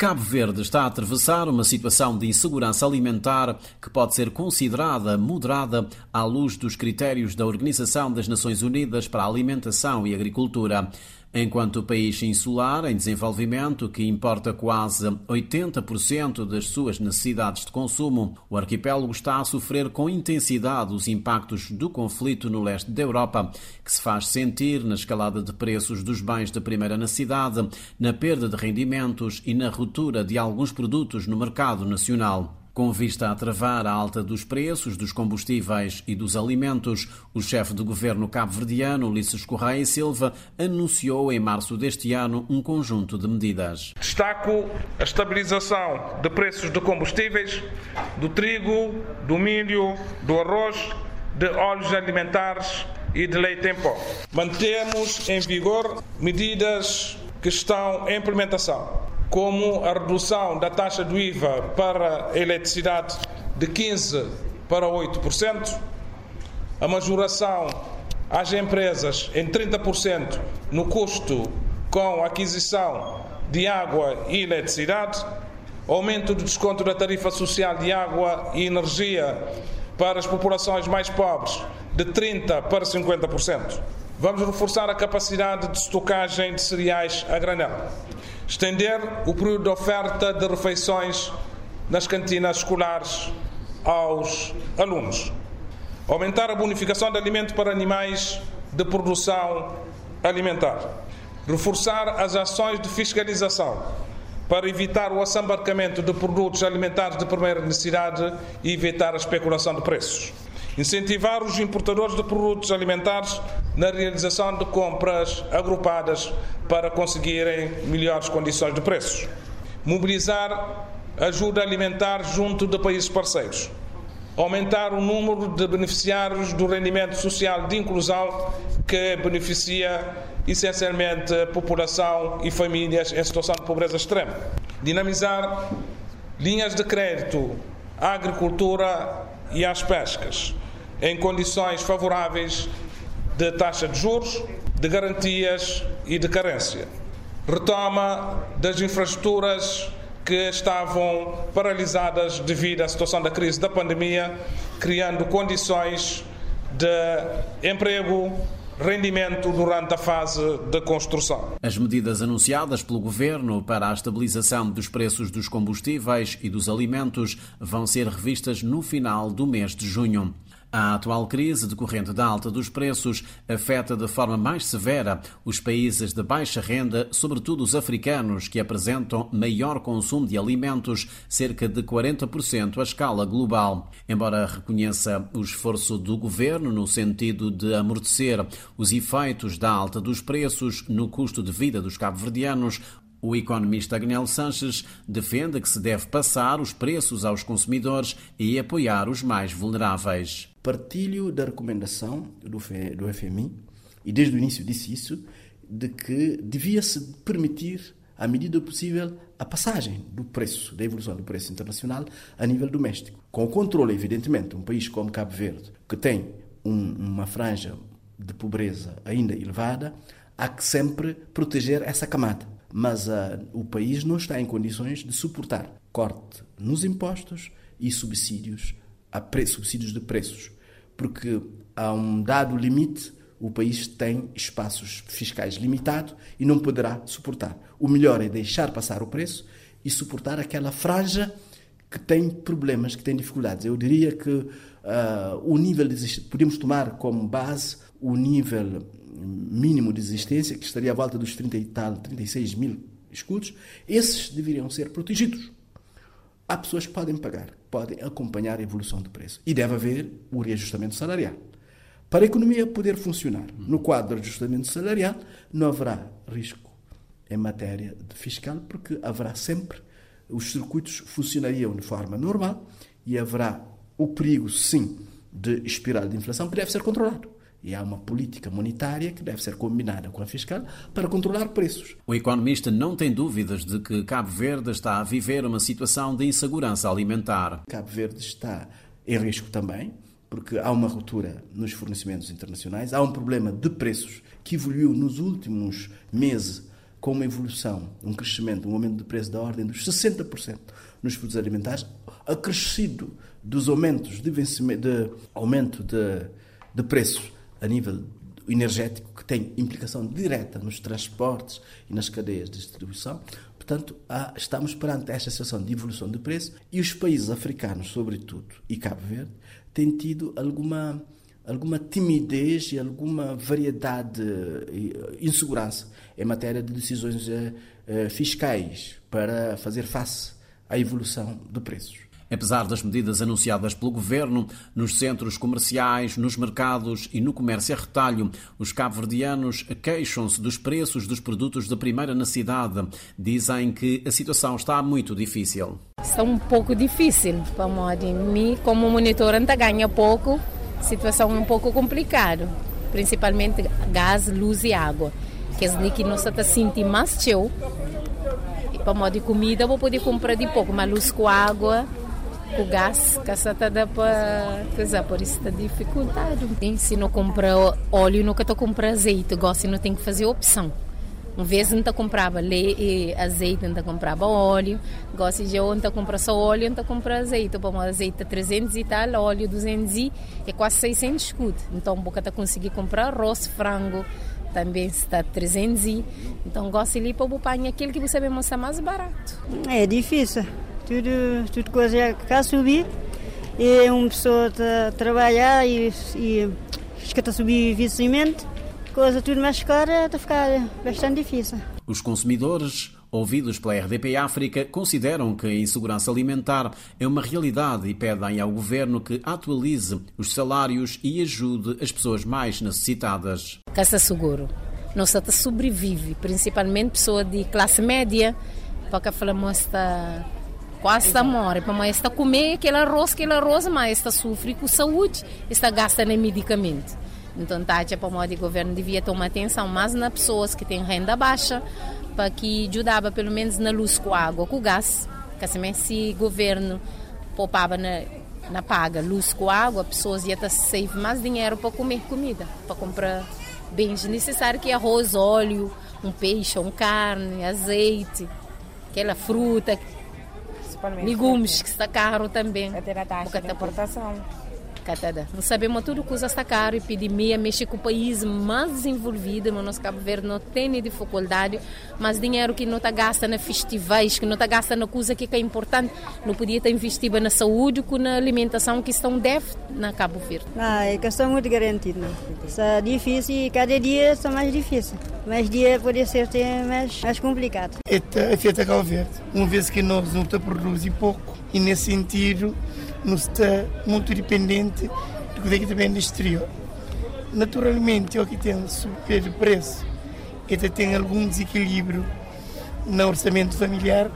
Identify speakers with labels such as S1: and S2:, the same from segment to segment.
S1: Cabo Verde está a atravessar uma situação de insegurança alimentar que pode ser considerada moderada à luz dos critérios da Organização das Nações Unidas para a Alimentação e Agricultura. Enquanto país insular em desenvolvimento que importa quase 80% das suas necessidades de consumo, o arquipélago está a sofrer com intensidade os impactos do conflito no leste da Europa, que se faz sentir na escalada de preços dos bens de primeira necessidade, na perda de rendimentos e na ruptura de alguns produtos no mercado nacional. Com vista a travar a alta dos preços dos combustíveis e dos alimentos, o chefe do governo cabo-verdiano, Ulisses Correia Silva, anunciou em março deste ano um conjunto de medidas.
S2: Destaco a estabilização de preços de combustíveis, do trigo, do milho, do arroz, de óleos alimentares e de leite em pó. Mantemos em vigor medidas que estão em implementação como a redução da taxa do IVA para a eletricidade de 15% para 8%, a majoração às empresas em 30% no custo com aquisição de água e eletricidade, aumento do desconto da tarifa social de água e energia para as populações mais pobres de 30% para 50%. Vamos reforçar a capacidade de estocagem de cereais a granel Estender o período de oferta de refeições nas cantinas escolares aos alunos. Aumentar a bonificação de alimento para animais de produção alimentar. Reforçar as ações de fiscalização para evitar o assambarcamento de produtos alimentares de primeira necessidade e evitar a especulação de preços. Incentivar os importadores de produtos alimentares na realização de compras agrupadas para conseguirem melhores condições de preços. Mobilizar ajuda alimentar junto de países parceiros. Aumentar o número de beneficiários do rendimento social de inclusão que beneficia essencialmente a população e famílias em situação de pobreza extrema. Dinamizar linhas de crédito à agricultura e às pescas em condições favoráveis de taxa de juros, de garantias e de carência. Retoma das infraestruturas que estavam paralisadas devido à situação da crise da pandemia, criando condições de emprego, rendimento durante a fase de construção.
S1: As medidas anunciadas pelo governo para a estabilização dos preços dos combustíveis e dos alimentos vão ser revistas no final do mês de junho. A atual crise decorrente da alta dos preços afeta de forma mais severa os países de baixa renda, sobretudo os africanos, que apresentam maior consumo de alimentos, cerca de 40% à escala global. Embora reconheça o esforço do governo no sentido de amortecer os efeitos da alta dos preços no custo de vida dos cabo-verdianos, o economista Agnel Sanches defende que se deve passar os preços aos consumidores e apoiar os mais vulneráveis.
S3: Partilho da recomendação do FMI, e desde o início disse isso, de que devia-se permitir, à medida possível, a passagem do preço, da evolução do preço internacional a nível doméstico. Com o controle, evidentemente, um país como Cabo Verde, que tem um, uma franja de pobreza ainda elevada, há que sempre proteger essa camada mas uh, o país não está em condições de suportar corte nos impostos e subsídios, a subsídios de preços, porque a um dado limite o país tem espaços fiscais limitados e não poderá suportar. O melhor é deixar passar o preço e suportar aquela franja que tem problemas, que tem dificuldades. Eu diria que uh, o nível de podemos tomar como base o nível mínimo de existência, que estaria à volta dos 30 e tal, 36 mil escudos, esses deveriam ser protegidos. Há pessoas que podem pagar, podem acompanhar a evolução do preço. E deve haver o reajustamento salarial. Para a economia poder funcionar no quadro de ajustamento salarial, não haverá risco em matéria fiscal, porque haverá sempre, os circuitos funcionariam de forma normal e haverá o perigo, sim, de espiral de inflação que deve ser controlado. E há uma política monetária que deve ser combinada com a fiscal para controlar preços.
S1: O economista não tem dúvidas de que Cabo Verde está a viver uma situação de insegurança alimentar.
S3: Cabo Verde está em risco também, porque há uma ruptura nos fornecimentos internacionais, há um problema de preços que evoluiu nos últimos meses com uma evolução, um crescimento, um aumento de preço da ordem dos 60% nos produtos alimentares, acrescido dos aumentos de, vencimento, de aumento de, de preços a nível energético, que tem implicação direta nos transportes e nas cadeias de distribuição. Portanto, há, estamos perante esta situação de evolução de preço e os países africanos, sobretudo, e Cabo Verde, têm tido alguma alguma timidez e alguma variedade e insegurança em matéria de decisões eh, eh, fiscais para fazer face à evolução de preços.
S1: Apesar das medidas anunciadas pelo governo, nos centros comerciais, nos mercados e no comércio a retalho, os cabo-verdianos queixam-se dos preços dos produtos de primeira necessidade. Dizem que a situação está muito difícil.
S4: Está um pouco difícil, para mim, como monitor, ainda ganha pouco, situação um pouco complicada, principalmente gás, luz e água. Que é que nós está sentindo mais teu. E para modo de comida, vou poder comprar de pouco, mas luz com água, com gás, que está dá para coisa, por isso está dificuldade. Se não compra óleo, nunca estou comprando azeite, gosto, não tem que fazer opção. Uma vez não comprava le, azeite, não comprava óleo. Gosto de ontem comprar só óleo, não comprar azeite. Bom, azeite 300 e tal, óleo 200 e é quase 600 escudo. Então, boca tá conseguir comprar arroz, frango, também está 300 e então gosto de para o aquele que você vai mostrar mais barato.
S5: É difícil. Tudo, tudo coisa cá subir e uma pessoa está trabalhar e, e está a subir investimento coisa tudo mais cara está a ficar bastante difícil.
S1: Os consumidores ouvidos pela RDP África, consideram que a insegurança alimentar é uma realidade e pedem ao governo que atualize os salários e ajude as pessoas mais necessitadas.
S4: Caça seguro. Nossa sobrevive, principalmente pessoa de classe média, porque falamos está quase está morre, mas está comer aquele arroz, aquele arroz, mas está sofre com saúde, está gastando em medicamento. Então, tá, tipo, o governo devia tomar atenção mais nas pessoas que têm renda baixa, para que ajudava pelo menos na luz com água, com gás. Porque assim, se o governo poupava na, na paga luz com água, pessoas iam ter save mais dinheiro para comer comida, para comprar bens necessários, que é arroz, óleo, um peixe, um carne, azeite, aquela fruta, legumes que está caro também.
S6: Até na taxa de importação.
S4: Catada. Não sabemos tudo que está caro, epidemia, mexe com o país mais desenvolvido, mas nosso Cabo Verde não tem dificuldade, mas dinheiro que não está gasta na festivais, que não está gasta na coisa que é importante, não podia estar investido na saúde, com na alimentação que estão deve na Cabo Verde.
S5: Ah, é questão muito garantida. Está difícil e cada dia está mais difícil. Mais dia pode ser mais, mais complicado.
S7: É feita Cabo Verde, uma vez que nós não produzimos pouco e nesse sentido não está muito dependente do que vem do exterior. Naturalmente, o que tem super preço e tem algum desequilíbrio no orçamento familiar,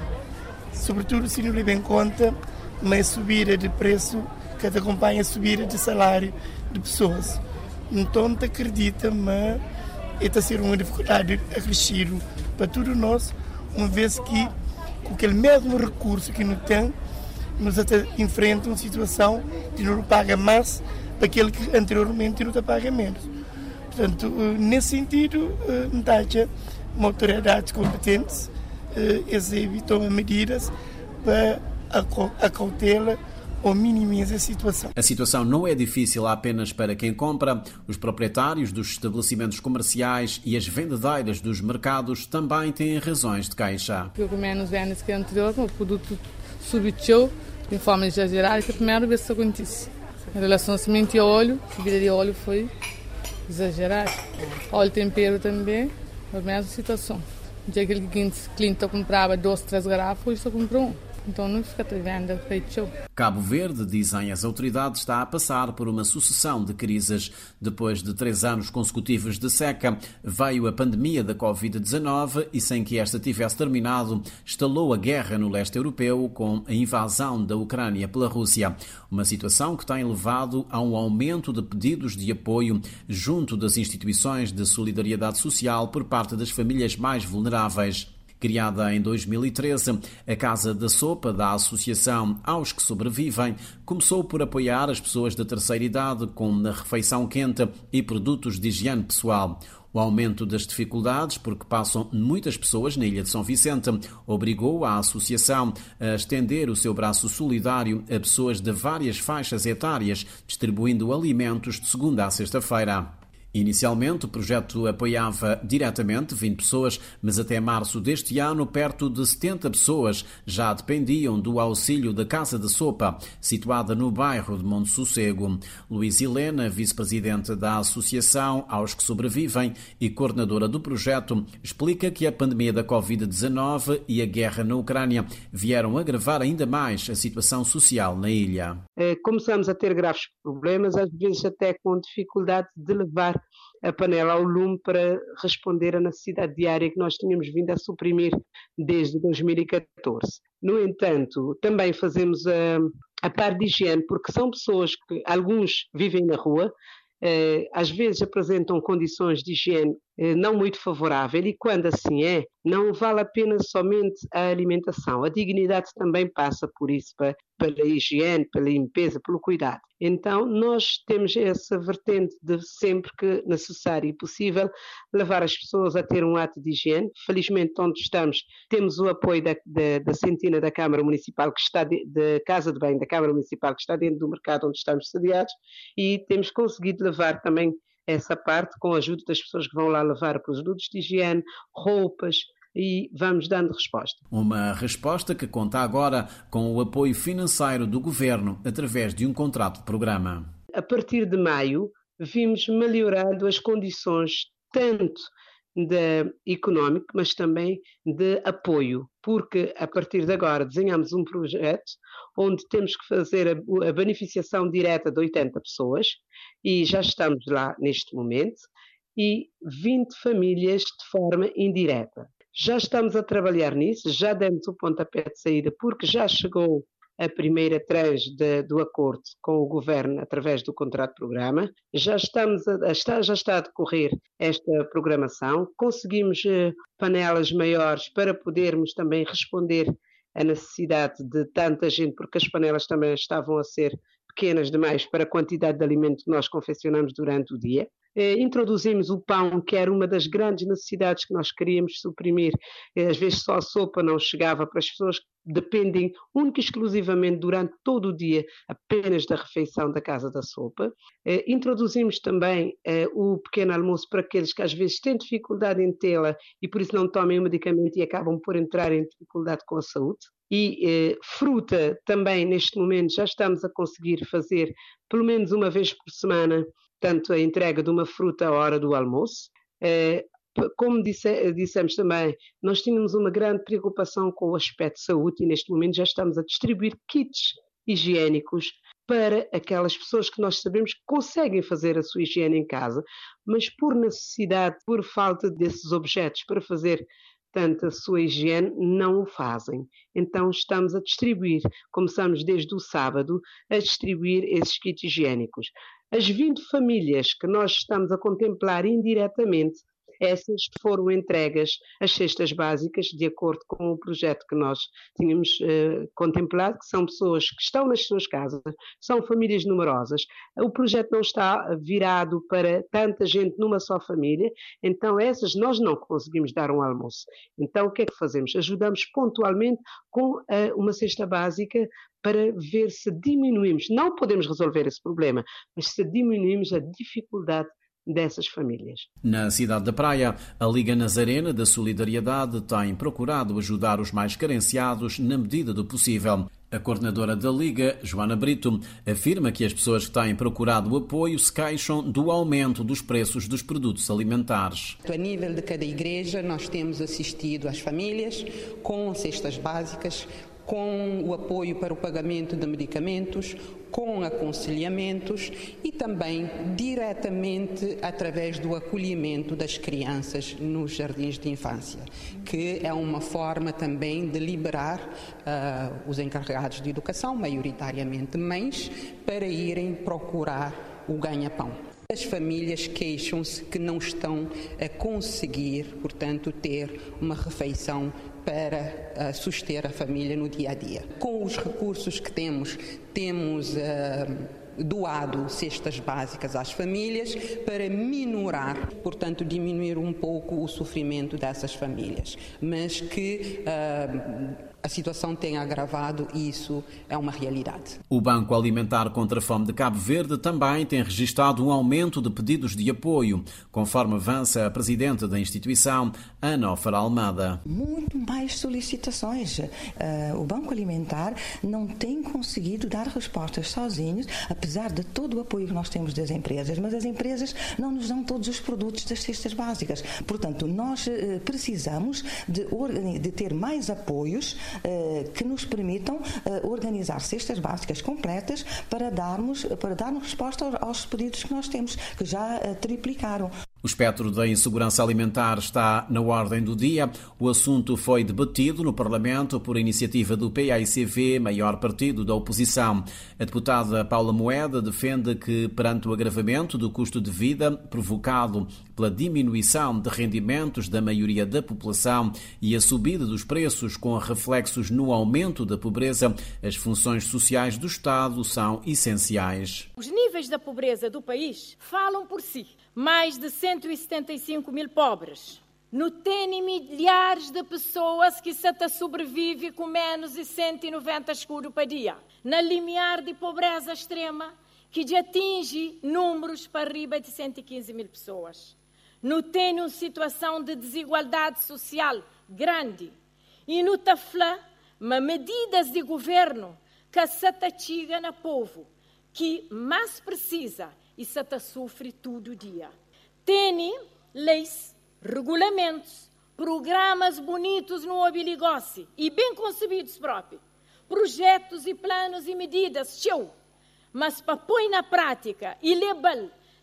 S7: sobretudo se não leva em conta uma subida de preço que acompanha a subida de salário de pessoas. Então, acredita, mas está a ser uma dificuldade acrescida para todos nós, uma vez que com aquele mesmo recurso que não tem, nos enfrenta uma situação de não paga mais para aquele que anteriormente não paga menos. Portanto, eh, nesse sentido, Ntacha, eh, uma autoridade competente, exebe, toma medidas para a cautela ou minimiza a situação.
S1: A situação não é difícil apenas para quem compra. Os proprietários dos estabelecimentos comerciais e as vendedeiras dos mercados também têm razões de queixa.
S8: Pelo menos vendas que anterior, o produto subiu de forma exagerada, que é a primeira vez que isso acontece. Em relação a semente e óleo, a subida de óleo foi exagerada. Óleo tempero também, a mesma situação. Um dia aquele cliente comprava dois, três garrafas, hoje só comprou um. Então
S1: Cabo Verde, dizem as autoridades, está a passar por uma sucessão de crises. Depois de três anos consecutivos de seca, veio a pandemia da Covid-19 e, sem que esta tivesse terminado, estalou a guerra no leste europeu com a invasão da Ucrânia pela Rússia. Uma situação que tem levado a um aumento de pedidos de apoio junto das instituições de solidariedade social por parte das famílias mais vulneráveis. Criada em 2013, a Casa da Sopa da Associação Aos que Sobrevivem começou por apoiar as pessoas da terceira idade com a refeição quente e produtos de higiene pessoal. O aumento das dificuldades, porque passam muitas pessoas na Ilha de São Vicente, obrigou a Associação a estender o seu braço solidário a pessoas de várias faixas etárias, distribuindo alimentos de segunda a sexta-feira. Inicialmente, o projeto apoiava diretamente 20 pessoas, mas até março deste ano, perto de 70 pessoas já dependiam do auxílio da Casa de Sopa, situada no bairro de Monte Sossego. Luís Helena, vice-presidente da Associação aos que Sobrevivem e coordenadora do projeto, explica que a pandemia da Covid-19 e a guerra na Ucrânia vieram agravar ainda mais a situação social na ilha.
S6: Eh, começamos a ter graves problemas, às vezes até com dificuldade de levar a panela ao lume para responder à necessidade diária que nós tínhamos vindo a suprimir desde 2014. No entanto, também fazemos a, a par de higiene, porque são pessoas que alguns vivem na rua, eh, às vezes apresentam condições de higiene não muito favorável e quando assim é, não vale a pena somente a alimentação. A dignidade também passa por isso, pela higiene, pela limpeza, pelo cuidado. Então, nós temos essa vertente de sempre que necessário e possível levar as pessoas a ter um ato de higiene. Felizmente, onde estamos, temos o apoio da, da, da Sentina da Câmara Municipal, que está da Casa de Bem da Câmara Municipal, que está dentro do mercado onde estamos sediados, e temos conseguido levar também essa parte com a ajuda das pessoas que vão lá levar produtos de higiene, roupas, e vamos dando resposta.
S1: Uma resposta que conta agora com o apoio financeiro do governo através de um contrato de programa.
S6: A partir de maio, vimos melhorando as condições tanto de económico, mas também de apoio, porque a partir de agora desenhamos um projeto onde temos que fazer a, a beneficiação direta de 80 pessoas e já estamos lá neste momento e 20 famílias de forma indireta. Já estamos a trabalhar nisso, já demos o pontapé de saída, porque já chegou a primeira tranche de, do acordo com o governo através do contrato de programa. Já estamos a, está, já está a decorrer esta programação. Conseguimos eh, panelas maiores para podermos também responder à necessidade de tanta gente, porque as panelas também estavam a ser pequenas demais para a quantidade de alimento que nós confeccionamos durante o dia. Eh, introduzimos o pão, que era uma das grandes necessidades que nós queríamos suprimir. Eh, às vezes só a sopa não chegava para as pessoas que dependem única e exclusivamente durante todo o dia apenas da refeição da casa da sopa. Eh, introduzimos também o pequeno almoço para aqueles que às vezes têm dificuldade em tê-la e por isso não tomem o medicamento e acabam por entrar em dificuldade com a saúde. E fruta também neste momento já estamos a conseguir fazer pelo menos uma vez por semana tanto a entrega de uma fruta à hora do almoço. Eh, como disse, dissemos também, nós tínhamos uma grande preocupação com o aspecto de saúde e neste momento já estamos a distribuir kits higiênicos para aquelas pessoas que nós sabemos que conseguem fazer a sua higiene em casa, mas por necessidade, por falta desses objetos para fazer tanto a sua higiene, não o fazem. Então estamos a distribuir, começamos desde o sábado a distribuir esses kits higiênicos. As 20 famílias que nós estamos a contemplar indiretamente essas foram entregas as cestas básicas, de acordo com o projeto que nós tínhamos eh, contemplado, que são pessoas que estão nas suas casas, são famílias numerosas. O projeto não está virado para tanta gente numa só família, então essas nós não conseguimos dar um almoço. Então o que é que fazemos? Ajudamos pontualmente com eh, uma cesta básica para ver se diminuímos, não podemos resolver esse problema, mas se diminuímos a dificuldade dessas famílias.
S1: Na cidade da Praia, a Liga Nazarena da Solidariedade tem procurado ajudar os mais carenciados na medida do possível. A coordenadora da Liga, Joana Brito, afirma que as pessoas que têm procurado o apoio se queixam do aumento dos preços dos produtos alimentares.
S9: A nível de cada igreja, nós temos assistido às famílias com cestas básicas, com o apoio para o pagamento de medicamentos, com aconselhamentos e também diretamente através do acolhimento das crianças nos jardins de infância, que é uma forma também de liberar uh, os encarregados de educação, maioritariamente mães, para irem procurar o ganha-pão. As famílias queixam-se que não estão a conseguir, portanto, ter uma refeição para uh, suster a família no dia a dia. Com os recursos que temos, temos uh, doado cestas básicas às famílias para minorar, portanto, diminuir um pouco o sofrimento dessas famílias, mas que uh, a situação tem agravado e isso é uma realidade.
S1: O Banco Alimentar contra a Fome de Cabo Verde também tem registrado um aumento de pedidos de apoio, conforme avança a presidente da instituição, Ana Ofara Almada.
S10: Muito mais solicitações. Uh, o Banco Alimentar não tem conseguido dar respostas sozinhos, apesar de todo o apoio que nós temos das empresas, mas as empresas não nos dão todos os produtos das cestas básicas. Portanto, nós uh, precisamos de, de ter mais apoios eh, que nos permitam eh, organizar cestas básicas completas para darmos, para darmos resposta aos pedidos que nós temos, que já eh, triplicaram.
S1: O espectro da insegurança alimentar está na ordem do dia. O assunto foi debatido no Parlamento por iniciativa do PAICV, maior partido da oposição. A deputada Paula Moeda defende que, perante o agravamento do custo de vida provocado pela diminuição de rendimentos da maioria da população e a subida dos preços com reflexos no aumento da pobreza, as funções sociais do Estado são essenciais.
S11: Os níveis da pobreza do país falam por si mais de 175 mil pobres. No tem milhares de pessoas que se sobrevivem com menos de 190 escuros por dia. Na limiar de pobreza extrema, que já atinge números para riba de 115 mil pessoas. No tem uma situação de desigualdade social grande. E no tafla, medidas de governo que se atiga na povo, que mais precisa e Sata sofre todo dia. Tem leis, regulamentos, programas bonitos no obiligosse e bem concebidos próprios, projetos e planos e medidas, show, mas para pôr na prática e levar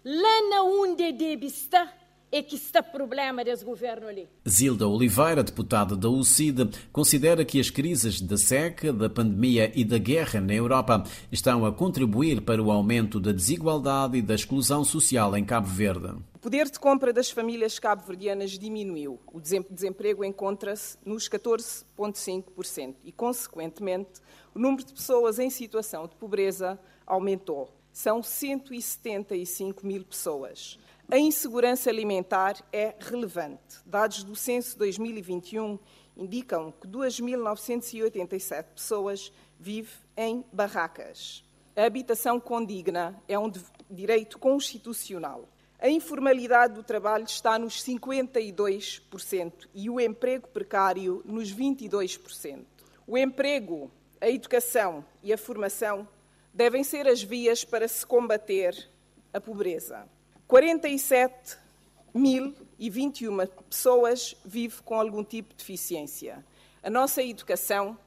S11: lá onde deve estar, é que está problema desse governo ali.
S1: Zilda Oliveira, deputada da UCID, considera que as crises da seca, da pandemia e da guerra na Europa estão a contribuir para o aumento da desigualdade e da exclusão social em Cabo Verde.
S12: O poder de compra das famílias cabo-verdianas diminuiu. O desemprego encontra-se nos 14,5% e, consequentemente, o número de pessoas em situação de pobreza aumentou. São 175 mil pessoas. A insegurança alimentar é relevante. Dados do Censo 2021 indicam que 2.987 pessoas vivem em barracas. A habitação condigna é um direito constitucional. A informalidade do trabalho está nos 52% e o emprego precário nos 22%. O emprego, a educação e a formação devem ser as vias para se combater a pobreza. 47.021 pessoas vivem com algum tipo de deficiência. A nossa educação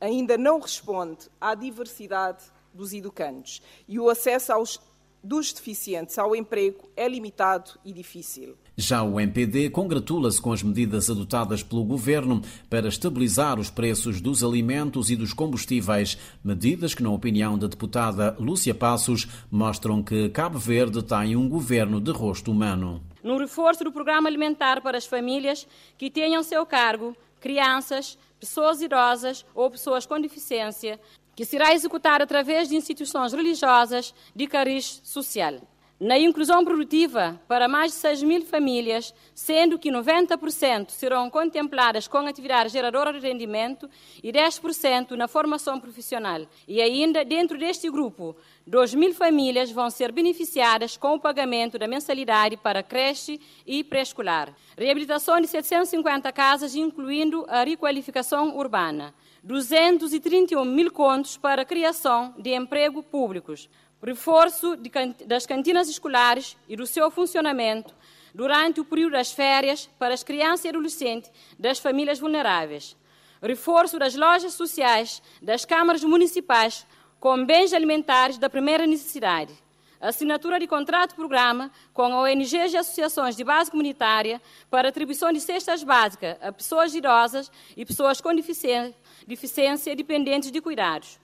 S12: ainda não responde à diversidade dos educandos e o acesso aos dos deficientes ao emprego é limitado e difícil.
S1: Já o MPD congratula-se com as medidas adotadas pelo governo para estabilizar os preços dos alimentos e dos combustíveis, medidas que, na opinião da deputada Lúcia Passos, mostram que Cabo Verde tem um governo de rosto humano.
S13: No reforço do programa alimentar para as famílias que tenham seu cargo crianças, pessoas idosas ou pessoas com deficiência, que será executado através de instituições religiosas de cariz social. Na inclusão produtiva para mais de 6 mil famílias, sendo que 90% serão contempladas com atividade geradora de rendimento e 10% na formação profissional. E ainda, dentro deste grupo, 2 mil famílias vão ser beneficiadas com o pagamento da mensalidade para creche e pré-escolar. Reabilitação de 750 casas, incluindo a requalificação urbana. 231 mil contos para a criação de emprego públicos, reforço de, das cantinas escolares e do seu funcionamento durante o período das férias para as crianças e adolescentes das famílias vulneráveis, reforço das lojas sociais das câmaras municipais com bens alimentares da primeira necessidade, assinatura de contrato-programa com ONGs e associações de base comunitária para atribuição de cestas básicas a pessoas idosas e pessoas com deficiência, dependentes de cuidados.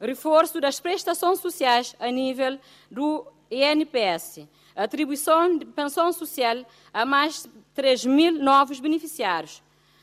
S13: Reforço das prestações sociais a nível do INPS. Atribuição de pensão social a mais de 3 mil novos beneficiários.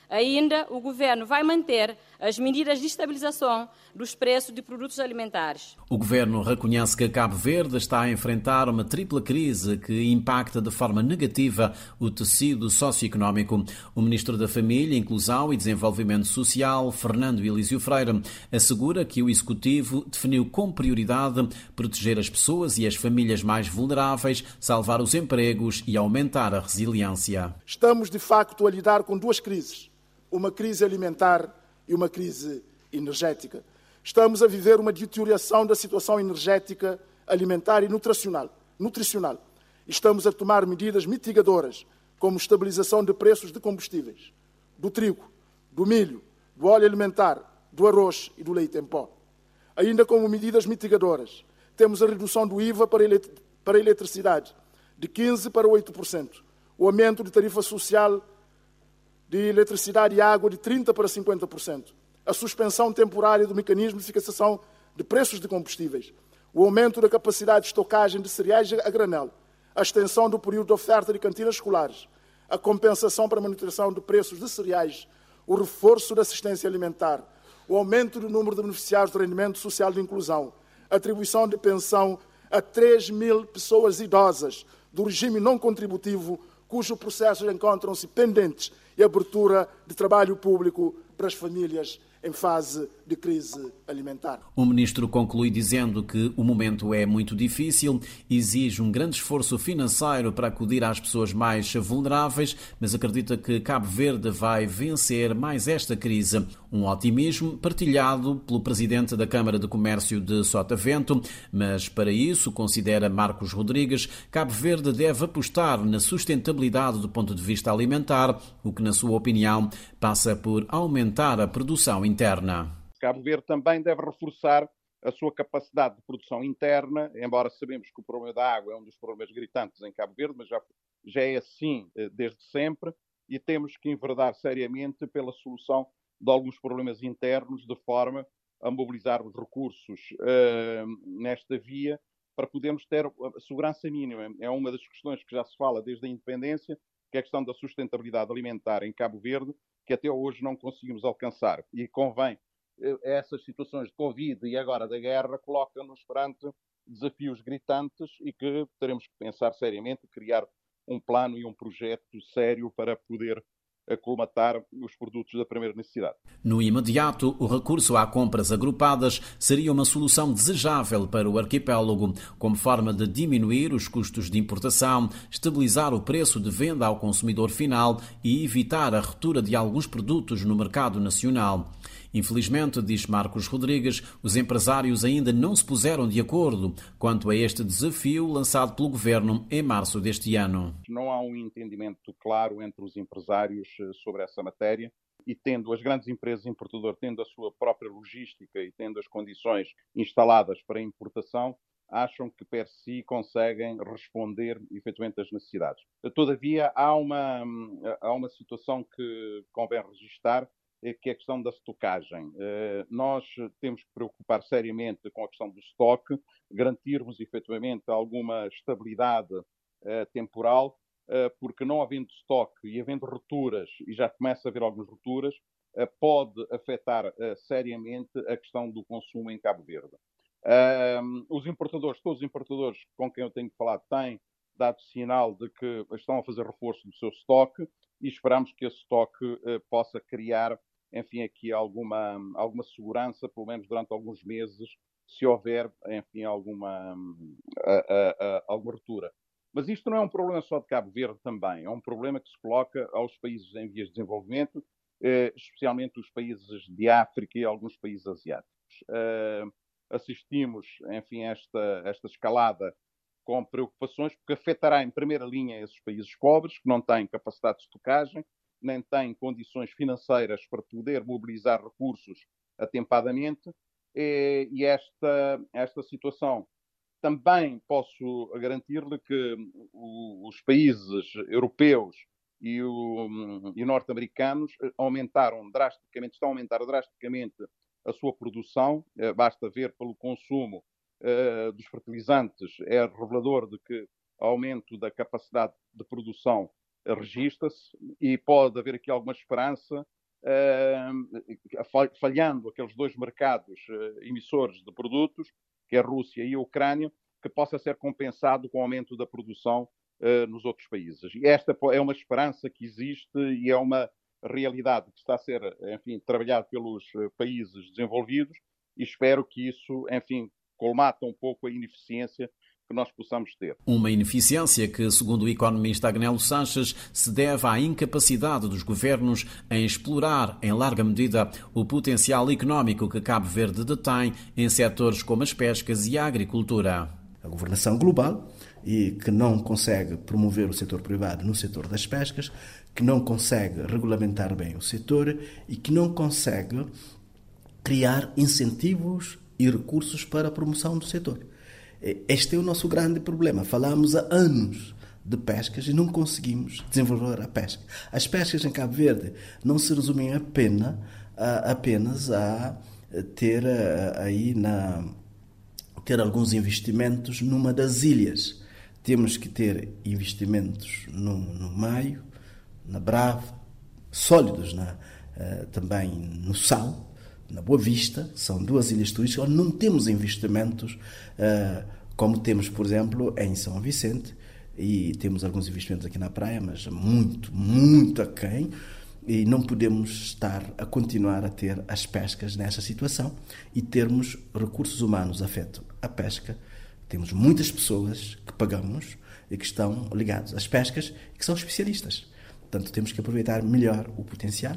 S13: Ainda, o Governo vai manter as medidas de estabilização dos preços de produtos alimentares.
S1: O governo reconhece que Cabo Verde está a enfrentar uma tripla crise que impacta de forma negativa o tecido socioeconómico. O ministro da Família, Inclusão e Desenvolvimento Social, Fernando Elísio Freire, assegura que o executivo definiu como prioridade proteger as pessoas e as famílias mais vulneráveis, salvar os empregos e aumentar a resiliência.
S14: Estamos de facto a lidar com duas crises: uma crise alimentar e uma crise energética. Estamos a viver uma deterioração da situação energética, alimentar e nutricional. nutricional. Estamos a tomar medidas mitigadoras, como estabilização de preços de combustíveis, do trigo, do milho, do óleo alimentar, do arroz e do leite em pó. Ainda como medidas mitigadoras, temos a redução do IVA para a eletricidade de 15% para 8%, o aumento de tarifa social de eletricidade e água de 30% para 50%, a suspensão temporária do mecanismo de fixação de preços de combustíveis, o aumento da capacidade de estocagem de cereais a granel, a extensão do período de oferta de cantinas escolares, a compensação para a manutenção de preços de cereais, o reforço da assistência alimentar, o aumento do número de beneficiários do rendimento social de inclusão, atribuição de pensão a 3 mil pessoas idosas do regime não contributivo cujos processos encontram-se pendentes e abertura de trabalho público para as famílias em fase de crise alimentar.
S1: O ministro conclui dizendo que o momento é muito difícil, exige um grande esforço financeiro para acudir às pessoas mais vulneráveis, mas acredita que Cabo Verde vai vencer mais esta crise. Um otimismo partilhado pelo presidente da Câmara de Comércio de Sotavento, mas para isso, considera Marcos Rodrigues, Cabo Verde deve apostar na sustentabilidade do ponto de vista alimentar, o que, na sua opinião, passa por aumentar a produção interna.
S15: Cabo Verde também deve reforçar a sua capacidade de produção interna, embora sabemos que o problema da água é um dos problemas gritantes em Cabo Verde, mas já, já é assim eh, desde sempre, e temos que enverdar seriamente pela solução de alguns problemas internos, de forma a mobilizar os recursos uh, nesta via para podermos ter a segurança mínima. É uma das questões que já se fala desde a independência, que é a questão da sustentabilidade alimentar em Cabo Verde, que até hoje não conseguimos alcançar. E convém, essas situações de Covid e agora da guerra colocam-nos perante desafios gritantes e que teremos que pensar seriamente, criar um plano e um projeto sério para poder colmatar os produtos da primeira necessidade.
S1: No imediato, o recurso a compras agrupadas seria uma solução desejável para o arquipélago, como forma de diminuir os custos de importação, estabilizar o preço de venda ao consumidor final e evitar a ruptura de alguns produtos no mercado nacional. Infelizmente, diz Marcos Rodrigues, os empresários ainda não se puseram de acordo quanto a este desafio lançado pelo governo em março deste ano.
S15: Não há um entendimento claro entre os empresários eh, sobre essa matéria e tendo as grandes empresas importadoras tendo a sua própria logística e tendo as condições instaladas para importação, acham que per si conseguem responder efetivamente às necessidades. Todavia, há uma, hum, há uma situação que convém registar, que é a questão da estocagem. Eh, nós temos que preocupar seriamente com a questão do estoque, garantirmos efetivamente alguma estabilidade eh, temporal, eh, porque não havendo estoque e havendo rupturas, e já começa a haver algumas rupturas, pode afetar seriamente a questão do consumo em Cabo Verde. Os importadores, todos os importadores com quem eu tenho falado, têm dado sinal de que estão a fazer reforço do seu estoque e esperamos que esse estoque possa criar enfim, aqui alguma, alguma segurança, pelo menos durante alguns meses, se houver, enfim, alguma, a, a, alguma ruptura. Mas isto não é um problema só de Cabo Verde também, é um problema que se coloca aos países em vias de desenvolvimento, eh, especialmente os países de África e alguns países asiáticos. Eh, assistimos, enfim, a esta, esta escalada com preocupações, porque afetará em primeira linha esses países pobres, que não têm capacidade de estocagem, nem tem condições financeiras para poder mobilizar recursos atempadamente, e esta, esta situação. Também posso garantir-lhe que os países europeus e, e norte-americanos aumentaram drasticamente, estão a aumentar drasticamente a sua produção, eh, basta ver pelo consumo uh, dos fertilizantes, é revelador de que aumento da capacidade de produção registra-se e pode haver aqui alguma esperança falhando aqueles dois mercados emissores de produtos, que é a Rússia e a Ucrânia, que possa ser compensado com o aumento da produção nos outros países. E esta é uma esperança que existe e é uma realidade que está a ser, enfim, trabalhado pelos países desenvolvidos e espero que isso, enfim, colmata um pouco a ineficiência que nós possamos ter.
S1: Uma ineficiência que, segundo o economista Agnello Sanches, se deve à incapacidade dos governos em explorar, em larga medida, o potencial económico que Cabo Verde detém em setores como as pescas e a agricultura.
S3: A governação global e que não consegue promover o setor privado no setor das pescas, que não consegue regulamentar bem o setor e que não consegue criar incentivos e recursos para a promoção do setor. Este é o nosso grande problema. Falamos há anos de pescas e não conseguimos desenvolver a pesca. As pescas em Cabo Verde não se resumem apenas a, apenas a ter aí na ter alguns investimentos numa das ilhas. Temos que ter investimentos no, no Maio, na Brava, sólidos na, uh, também no Sal, na Boa Vista, são duas ilhas turísticas onde não temos investimentos uh, como temos, por exemplo, em São Vicente, e temos alguns investimentos aqui na praia, mas muito, muito aquém, e não podemos estar a continuar a ter as pescas nessa situação e termos recursos humanos afeto à pesca. Temos muitas pessoas que pagamos e que estão ligados às pescas e que são especialistas. Portanto, temos que aproveitar melhor o potencial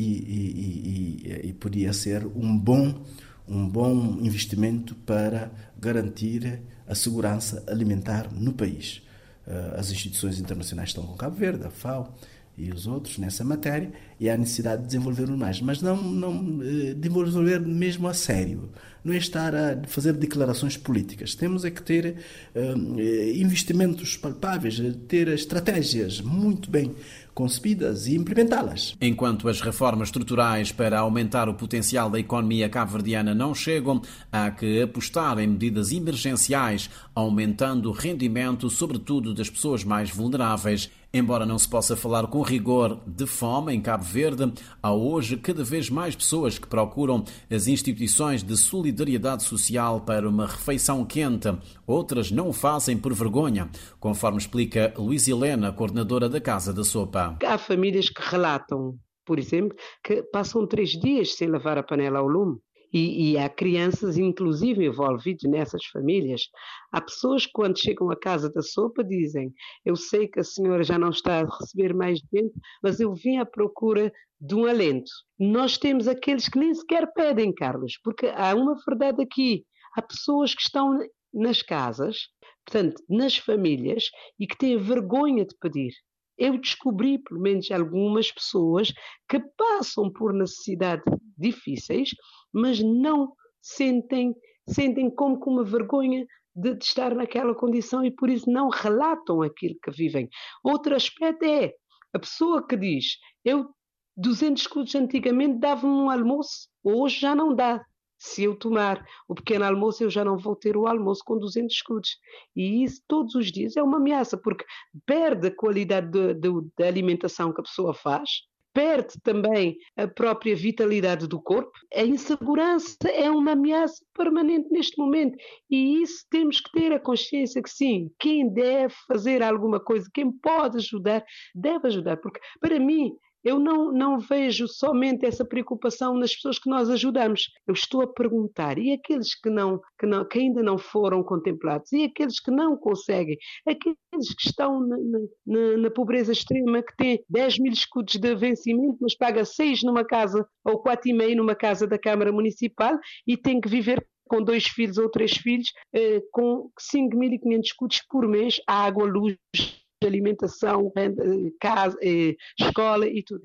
S3: e, e, e, e podia ser um bom, um bom investimento para garantir a segurança alimentar no país. Eh, as instituições internacionais estão com Cabo Verde, a FAO e os outros nessa matéria, e há necessidade de desenvolver mais, mas não, não eh, desenvolver mesmo a sério. Não é estar a fazer declarações políticas. Temos é que ter uh, investimentos palpáveis, ter estratégias muito bem concebidas e implementá-las.
S1: Enquanto as reformas estruturais para aumentar o potencial da economia cabo-verdiana não chegam, há que apostar em medidas emergenciais, aumentando o rendimento, sobretudo das pessoas mais vulneráveis. Embora não se possa falar com rigor de fome em Cabo Verde, há hoje cada vez mais pessoas que procuram as instituições de solidariedade social para uma refeição quente. Outras não o fazem por vergonha, conforme explica Luís Helena, coordenadora da Casa da Sopa.
S6: Há famílias que relatam, por exemplo, que passam três dias sem lavar a panela ao lume. E, e, há crianças, inclusive, envolvidas nessas famílias. Há pessoas que, quando chegam à casa da sopa, dizem: Eu sei que a senhora já não está a receber mais gente, mas eu vim à procura de um alento. Nós temos aqueles que nem sequer pedem, Carlos, porque há uma verdade aqui. Há pessoas que estão nas casas, portanto, nas famílias, e que têm vergonha de pedir eu descobri, pelo menos, algumas pessoas que passam por necessidades difíceis, mas não sentem, sentem como com uma vergonha de, de, estar naquela condição e por isso não relatam aquilo que vivem. Outro aspecto é a pessoa que diz: Eu 200 escudos antigamente dava-me um almoço, hoje já não dá se eu tomar o pequeno almoço, eu já não vou ter o almoço com 200 escudos. E isso todos os dias é uma ameaça, porque perde a qualidade da alimentação que a pessoa faz, perde também a própria vitalidade do corpo. A insegurança é uma ameaça permanente neste momento. E isso temos que ter a consciência que sim, quem deve fazer alguma coisa, quem pode ajudar, deve ajudar. Porque para mim eu não, não vejo somente essa preocupação nas pessoas que nós ajudamos. Eu estou a perguntar, e aqueles que, não, que, não, que ainda não foram contemplados, e aqueles que não conseguem, aqueles que estão na, na, na pobreza extrema, que têm 10 mil escudos de vencimento, mas paga 6 numa casa ou 4,5 numa casa da Câmara Municipal e tem que viver com dois filhos ou três filhos, eh, com 5.500 escudos por mês, água, luz, alimentação, casa, eh, escola e tudo.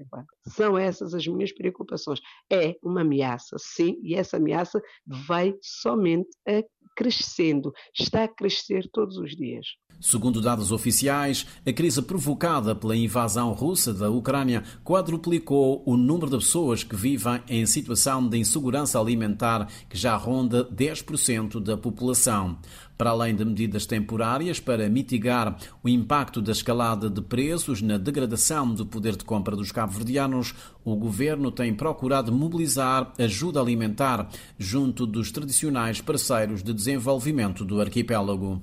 S6: São essas as minhas preocupações. É uma ameaça, sim, e essa ameaça vai somente a crescendo, está a crescer todos os dias.
S1: Segundo dados oficiais, a crise provocada pela invasão russa da Ucrânia quadruplicou o número de pessoas que vivem em situação de insegurança alimentar, que já ronda 10% da população. Para além de medidas temporárias para mitigar o impacto da escalada de preços na degradação do poder de compra dos cabo-verdianos, o governo tem procurado mobilizar ajuda alimentar junto dos tradicionais parceiros de desenvolvimento do arquipélago.